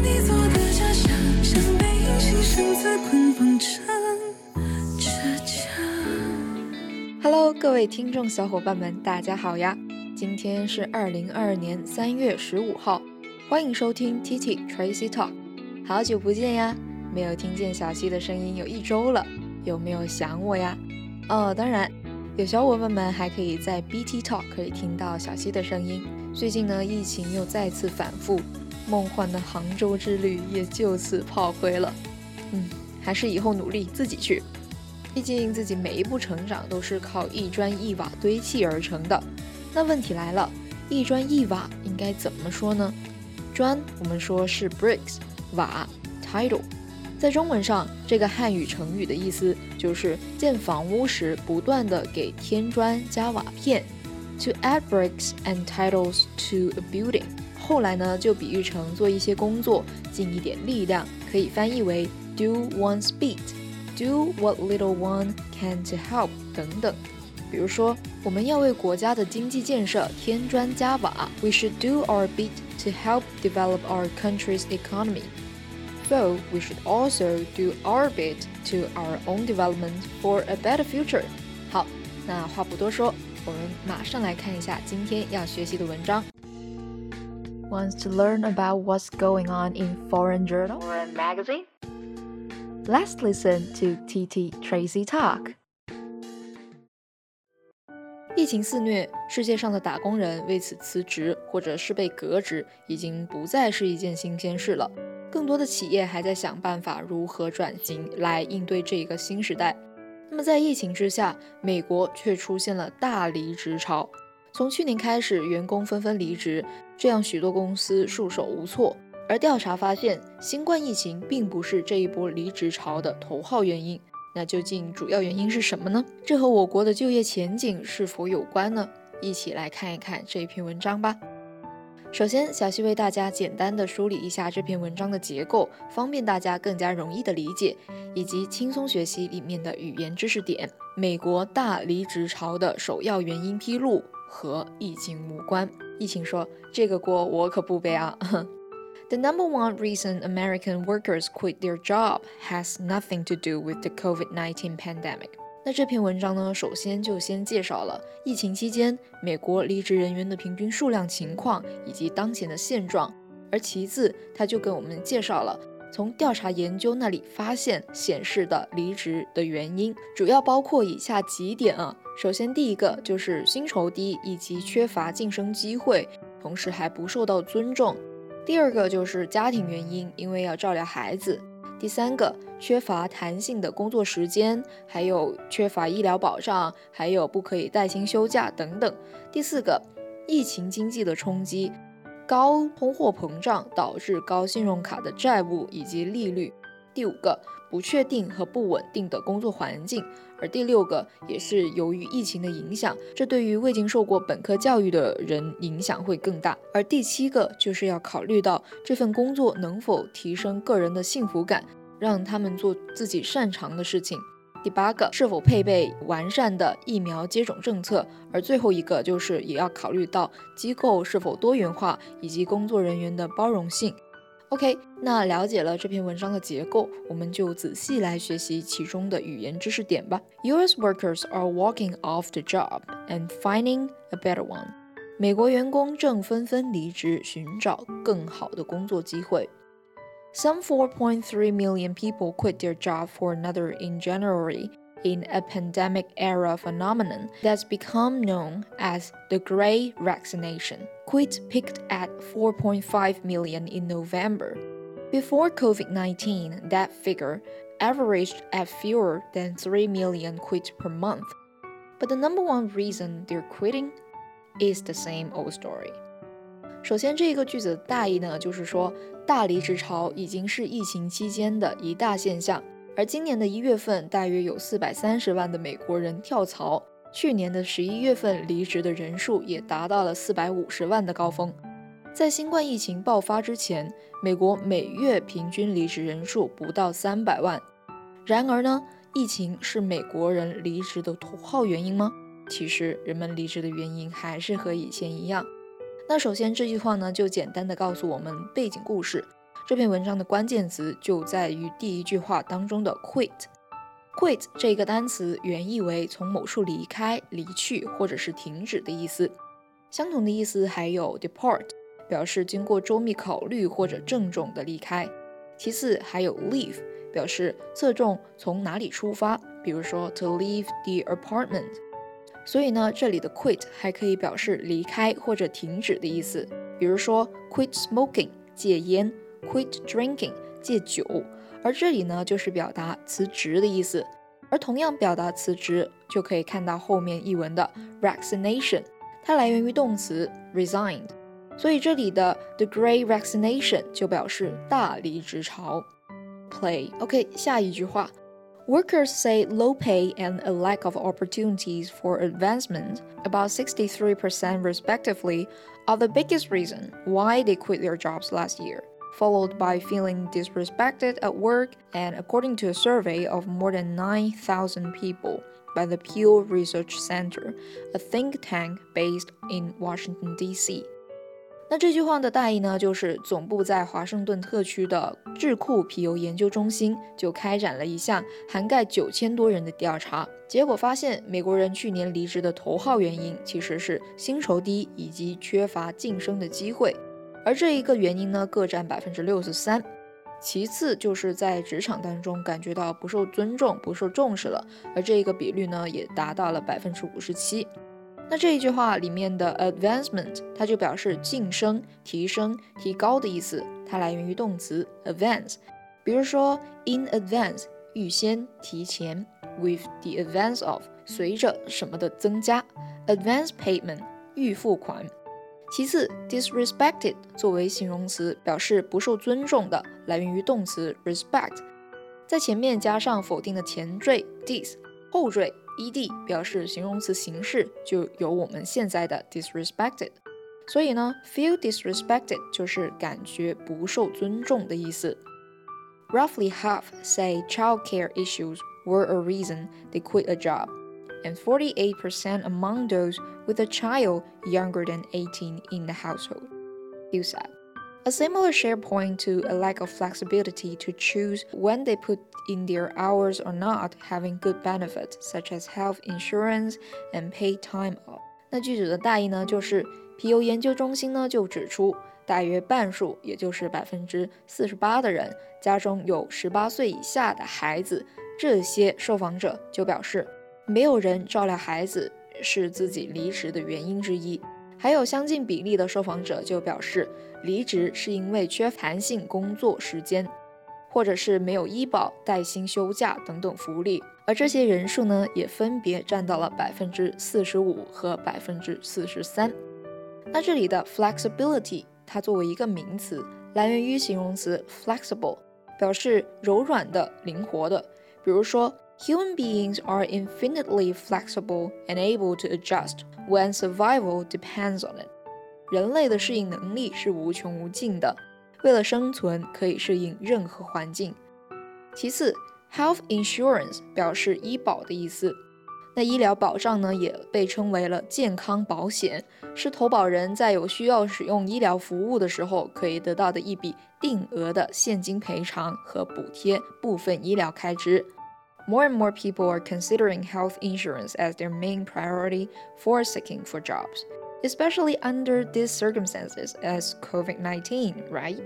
你做的假象，像被隐形绳子捆绑成倔强。Hello，各位听众小伙伴们，大家好呀！今天是二零二二年三月十五号，欢迎收听 T T Tracy Talk。好久不见呀，没有听见小溪的声音有一周了，有没有想我呀？哦，当然，有小伙伴们还可以在 B T Talk 可以听到小溪的声音。最近呢，疫情又再次反复，梦幻的杭州之旅也就此炮灰了。嗯，还是以后努力自己去。毕竟自己每一步成长都是靠一砖一瓦堆砌而成的。那问题来了，一砖一瓦应该怎么说呢？砖我们说是 bricks，瓦 title。在中文上，这个汉语成语的意思就是建房屋时不断的给添砖加瓦片，to add bricks and titles to a building。后来呢，就比喻成做一些工作尽一点力量，可以翻译为 do one's bit。Do what little one can to help 等等。比如说，我们要为国家的经济建设添砖加瓦，We should do our bit to help develop our country's economy. So we should also do our bit to our own development for a better future. 好，那话不多说，我们马上来看一下今天要学习的文章。Wants to learn about what's going on in foreign journal or a magazine? Let's listen to TT Tracy talk. 疫情肆虐，世界上的打工人为此辞职或者是被革职，已经不再是一件新鲜事了。更多的企业还在想办法如何转型来应对这一个新时代。那么在疫情之下，美国却出现了大离职潮。从去年开始，员工纷纷离职，这样许多公司束手无措。而调查发现，新冠疫情并不是这一波离职潮的头号原因。那究竟主要原因是什么呢？这和我国的就业前景是否有关呢？一起来看一看这篇文章吧。首先，小溪为大家简单的梳理一下这篇文章的结构，方便大家更加容易的理解，以及轻松学习里面的语言知识点。美国大离职潮的首要原因披露和疫情无关。疫情说这个锅我可不背啊。The number one reason American workers quit their job has nothing to do with the COVID-19 pandemic. 那这篇文章呢，首先就先介绍了疫情期间美国离职人员的平均数量情况以及当前的现状，而其次，他就跟我们介绍了从调查研究那里发现显示的离职的原因，主要包括以下几点啊。首先，第一个就是薪酬低以及缺乏晋升机会，同时还不受到尊重。第二个就是家庭原因，因为要照料孩子；第三个，缺乏弹性的工作时间，还有缺乏医疗保障，还有不可以带薪休假等等；第四个，疫情经济的冲击，高通货膨胀导致高信用卡的债务以及利率；第五个，不确定和不稳定的工作环境。而第六个也是由于疫情的影响，这对于未经受过本科教育的人影响会更大。而第七个就是要考虑到这份工作能否提升个人的幸福感，让他们做自己擅长的事情。第八个是否配备完善的疫苗接种政策，而最后一个就是也要考虑到机构是否多元化以及工作人员的包容性。OK，那了解了这篇文章的结构，我们就仔细来学习其中的语言知识点吧。U.S. workers are walking off the job and finding a better one。美国员工正纷纷离职，寻找更好的工作机会。Some 4.3 million people quit their job for another in January in a pandemic era phenomenon that's become known as the Grey Vaccination. Quit peaked at 4.5 million in November. Before COVID 19, that figure averaged at fewer than 3 million quits per month. But the number one reason they're quitting is the same old story. 首先，这个句子的大意呢，就是说大离职潮已经是疫情期间的一大现象。而今年的一月份，大约有四百三十万的美国人跳槽。去年的十一月份，离职的人数也达到了四百五十万的高峰。在新冠疫情爆发之前，美国每月平均离职人数不到三百万。然而呢，疫情是美国人离职的头号原因吗？其实，人们离职的原因还是和以前一样。那首先这句话呢，就简单的告诉我们背景故事。这篇文章的关键词就在于第一句话当中的 quit。quit 这个单词原意为从某处离开、离去或者是停止的意思。相同的意思还有 depart，表示经过周密考虑或者郑重的离开。其次还有 leave，表示侧重从哪里出发，比如说 to leave the apartment。所以呢，这里的 quit 还可以表示离开或者停止的意思，比如说 quit smoking 戒烟，quit drinking 戒酒。而这里呢，就是表达辞职的意思。而同样表达辞职，就可以看到后面译文的 resignation，它来源于动词 resigned。所以这里的 the great resignation 就表示大离职潮。Play OK，下一句话，Workers say low pay and a lack of opportunities for advancement, about 63% respectively, are the biggest reason why they quit their jobs last year. Followed by feeling disrespected at work, and according to a survey of more than 9,000 people by the Pew Research Center, a think tank based in Washington, D.C. 那这句话的大意呢，就是总部在华盛顿特区的智库皮尤研究中心就开展了一项涵盖九千多人的调查，结果发现美国人去年离职的头号原因其实是薪酬低以及缺乏晋升的机会，而这一个原因呢各占百分之六十三，其次就是在职场当中感觉到不受尊重、不受重视了，而这一个比率呢也达到了百分之五十七。那这一句话里面的 advancement，它就表示晋升、提升、提高的意思，它来源于动词 advance。比如说 in advance，预先、提前；with the advance of，随着什么的增加；advance payment，预付款。其次，disrespected 作为形容词，表示不受尊重的，来源于动词 respect，在前面加上否定的前缀 dis，后缀。ed 表示形容词形式，就有我们现在的 disrespected。所以呢，feel disrespected 就是感觉不受尊重的意思。Roughly half say childcare issues were a reason they quit a job, and 48% among those with a child younger than 18 in the household. You said. A similar share point to a lack of flexibility to choose when they put in their hours or not having good benefits such as health insurance and paid time off。那句子的大意呢，就是皮尤研究中心呢就指出，大约半数，也就是百分之四十八的人家中有十八岁以下的孩子，这些受访者就表示，没有人照料孩子是自己离职的原因之一。 还有相近比例的受访者就表示，离职是因为缺弹性工作时间，或者是没有医保、带薪休假等等福利。而这些人数呢，也分别占到了百分之四十五和百分之四十三。那这里的 flexibility，它作为一个名词，来源于形容词 flexible，表示柔软的、灵活的。比如说。Human beings are infinitely flexible and able to adjust when survival depends on it。人类的适应能力是无穷无尽的，为了生存可以适应任何环境。其次，health insurance 表示医保的意思。那医疗保障呢，也被称为了健康保险，是投保人在有需要使用医疗服务的时候可以得到的一笔定额的现金赔偿和补贴部分医疗开支。More and more people are considering health insurance as their main priority for seeking for jobs, especially under these circumstances as COVID 19, right?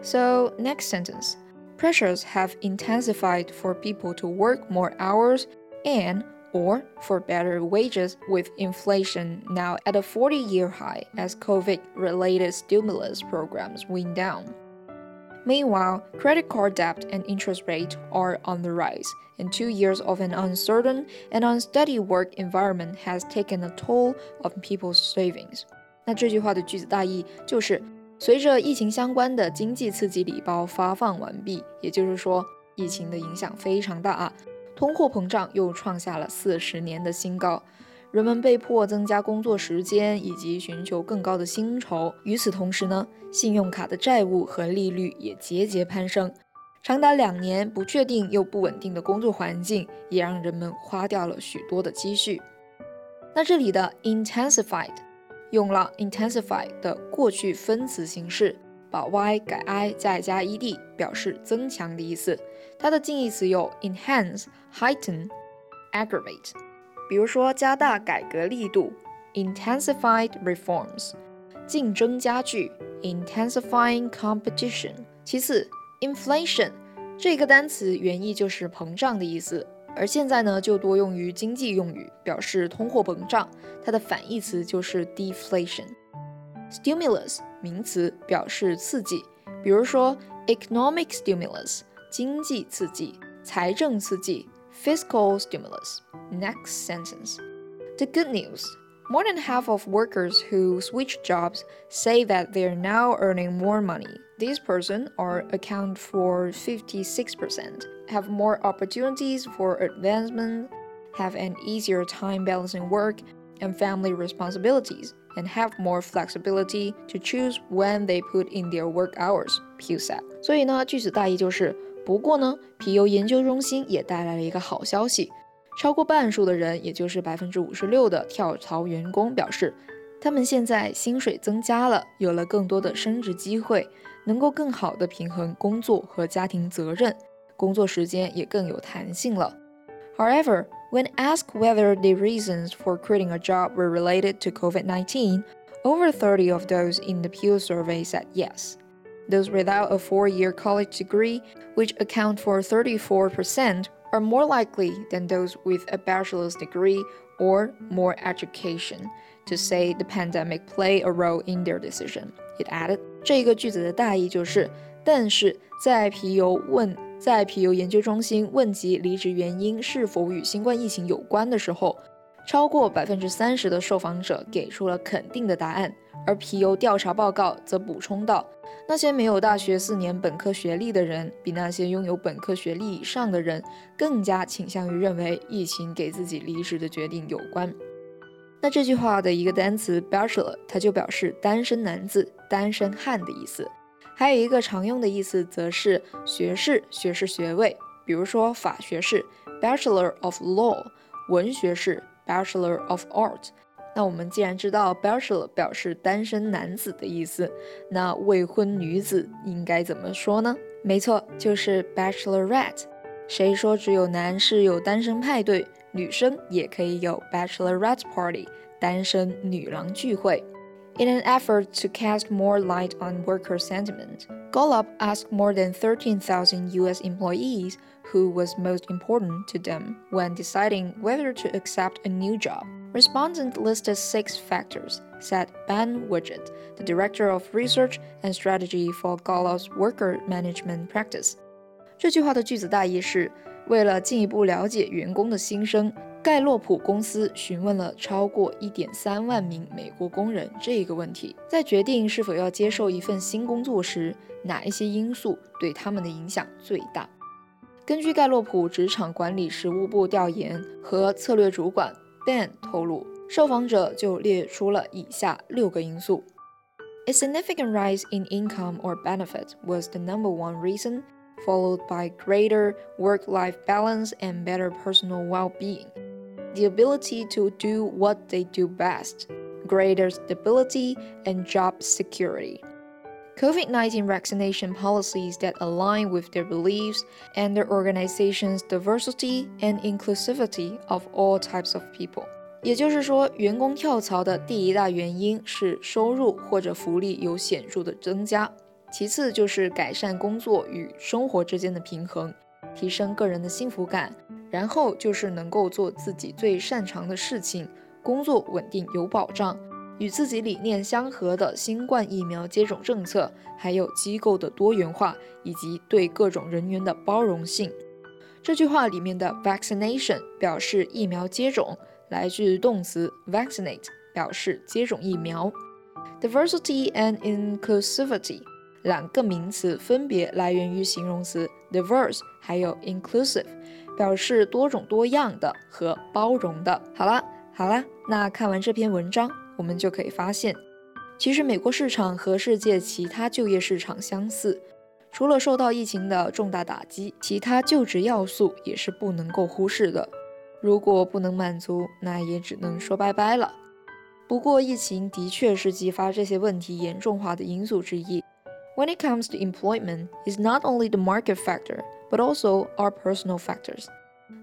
So, next sentence pressures have intensified for people to work more hours and or for better wages with inflation now at a 40 year high as COVID related stimulus programs wind down. Meanwhile, credit card debt and interest rate are on the rise, and two years of an uncertain and unsteady work environment has taken a toll of people's savings. 那这句话的句子大意就是，随着疫情相关的经济刺激礼包发放完毕，也就是说，疫情的影响非常大啊，通货膨胀又创下了四十年的新高。 人们被迫增加工作时间，以及寻求更高的薪酬。与此同时呢，信用卡的债务和利率也节节攀升。长达两年不确定又不稳定的工作环境，也让人们花掉了许多的积蓄。那这里的 intensified 用了 intensify 的过去分词形式，把 y 改 i 再加 ed，表示增强的意思。它的近义词有 enhance、heighten、aggravate。比如说，加大改革力度，intensified reforms；竞争加剧，intensifying competition。其次，inflation 这个单词原意就是膨胀的意思。而现在呢，就多用于经济用语，表示通货膨胀。它的反义词就是 deflation。stimulus 名词表示刺激，比如说 economic stimulus 经济刺激、财政刺激 ；fiscal stimulus。Next sentence. The good news. More than half of workers who switch jobs say that they are now earning more money. These persons are account for 56%, have more opportunities for advancement, have an easier time balancing work and family responsibilities, and have more flexibility to choose when they put in their work hours, Pew said. 所以呢，句子大意就是， 不过呢，皮尤研究中心也带来了一个好消息。超过半数的人，也就是百分之五十六的跳槽员工表示，他们现在薪水增加了，有了更多的升职机会，能够更好的平衡工作和家庭责任，工作时间也更有弹性了。However, when asked whether the reasons for quitting a job were related to COVID-19, over 30 of those in the Pew survey said yes. Those without a four-year college degree, which account for 34%, are more likely than those with a bachelor's degree or more education to say the pandemic played a role in their decision. It added，这个句子的大意就是，但是在皮尤问在皮尤研究中心问及离职原因是否与新冠疫情有关的时候， 超过百分之三十的受访者给出了肯定的答案，而皮尤调查报告则补充道。那些没有大学四年本科学历的人，比那些拥有本科学历以上的人更加倾向于认为疫情给自己离职的决定有关。那这句话的一个单词 bachelor，它就表示单身男子、单身汉的意思。还有一个常用的意思，则是学士、学士学位。比如说法学士 bachelor of law，文学士 bachelor of art。那我们既然知道 bachelor 表示单身男子的意思，那未婚女子应该怎么说呢？没错，就是 bachelorette。谁说只有男士有单身派对，女生也可以有 bachelorette party，单身女郎聚会 ？In an effort to cast more light on worker sentiment, Gallup asked more than 13,000 US employees who was most important to them when deciding whether to accept a new job. Respondents listed six factors, said Ben Widget, the director of research and strategy for Gallup's worker management practice. 这句话的句子大意是：为了进一步了解员工的心声， 盖洛普公司询问了超过1.3万名美国工人这个问题，在决定是否要接受一份新工作时，哪一些因素对他们的影响最大？根据盖洛普职场管理实务部调研和策略主管 Ben 透露，受访者就列出了以下六个因素：A significant rise in income or benefit was the number one reason, followed by greater work-life balance and better personal well-being. the ability to do what they do best, greater stability, and job security. COVID 19 vaccination policies that align with their beliefs and their organization's diversity and inclusivity of all types of people. 也就是说，员工跳槽的第一大原因是收入或者福利有显着的增加，其次就是改善工作与生活之间的平衡，提升个人的幸福感， 然后就是能够做自己最擅长的事情，工作稳定有保障，与自己理念相合的新冠疫苗接种政策，还有机构的多元化以及对各种人员的包容性。这句话里面的 vaccination 表示疫苗接种，来自动词 vaccinate，表示接种疫苗。diversity and inclusivity 两个名词分别来源于形容词 diverse，还有 inclusive。表示多种多样的和包容的。好了，好了，那看完这篇文章，我们就可以发现，其实美国市场和世界其他就业市场相似，除了受到疫情的重大打击，其他就职要素也是不能够忽视的。如果不能满足，那也只能说拜拜了。不过，疫情的确是激发这些问题严重化的因素之一。When it comes to employment, it's not only the market factor, but also our personal factors.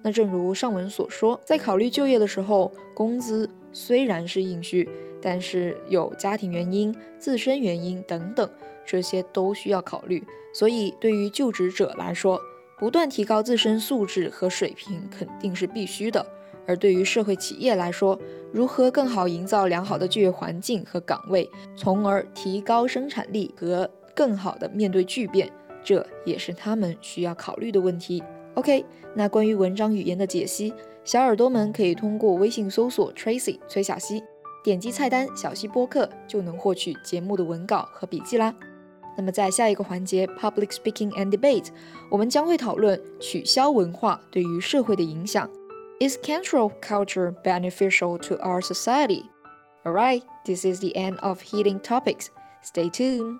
那正如上文所说，在考虑就业的时候，工资虽然是硬需，但是有家庭原因、自身原因等等，这些都需要考虑。所以，对于就职者来说，不断提高自身素质和水平肯定是必须的。而对于社会企业来说，如何更好营造良好的就业环境和岗位，从而提高生产力和更好的面对巨变，这也是他们需要考虑的问题。OK，那关于文章语言的解析，小耳朵们可以通过微信搜索 Tracy 崔小溪，点击菜单小溪播客就能获取节目的文稿和笔记啦。那么在下一个环节 Public Speaking and Debate，我们将会讨论取消文化对于社会的影响。Is cancel culture beneficial to our society? Alright, this is the end of heating topics. Stay tuned.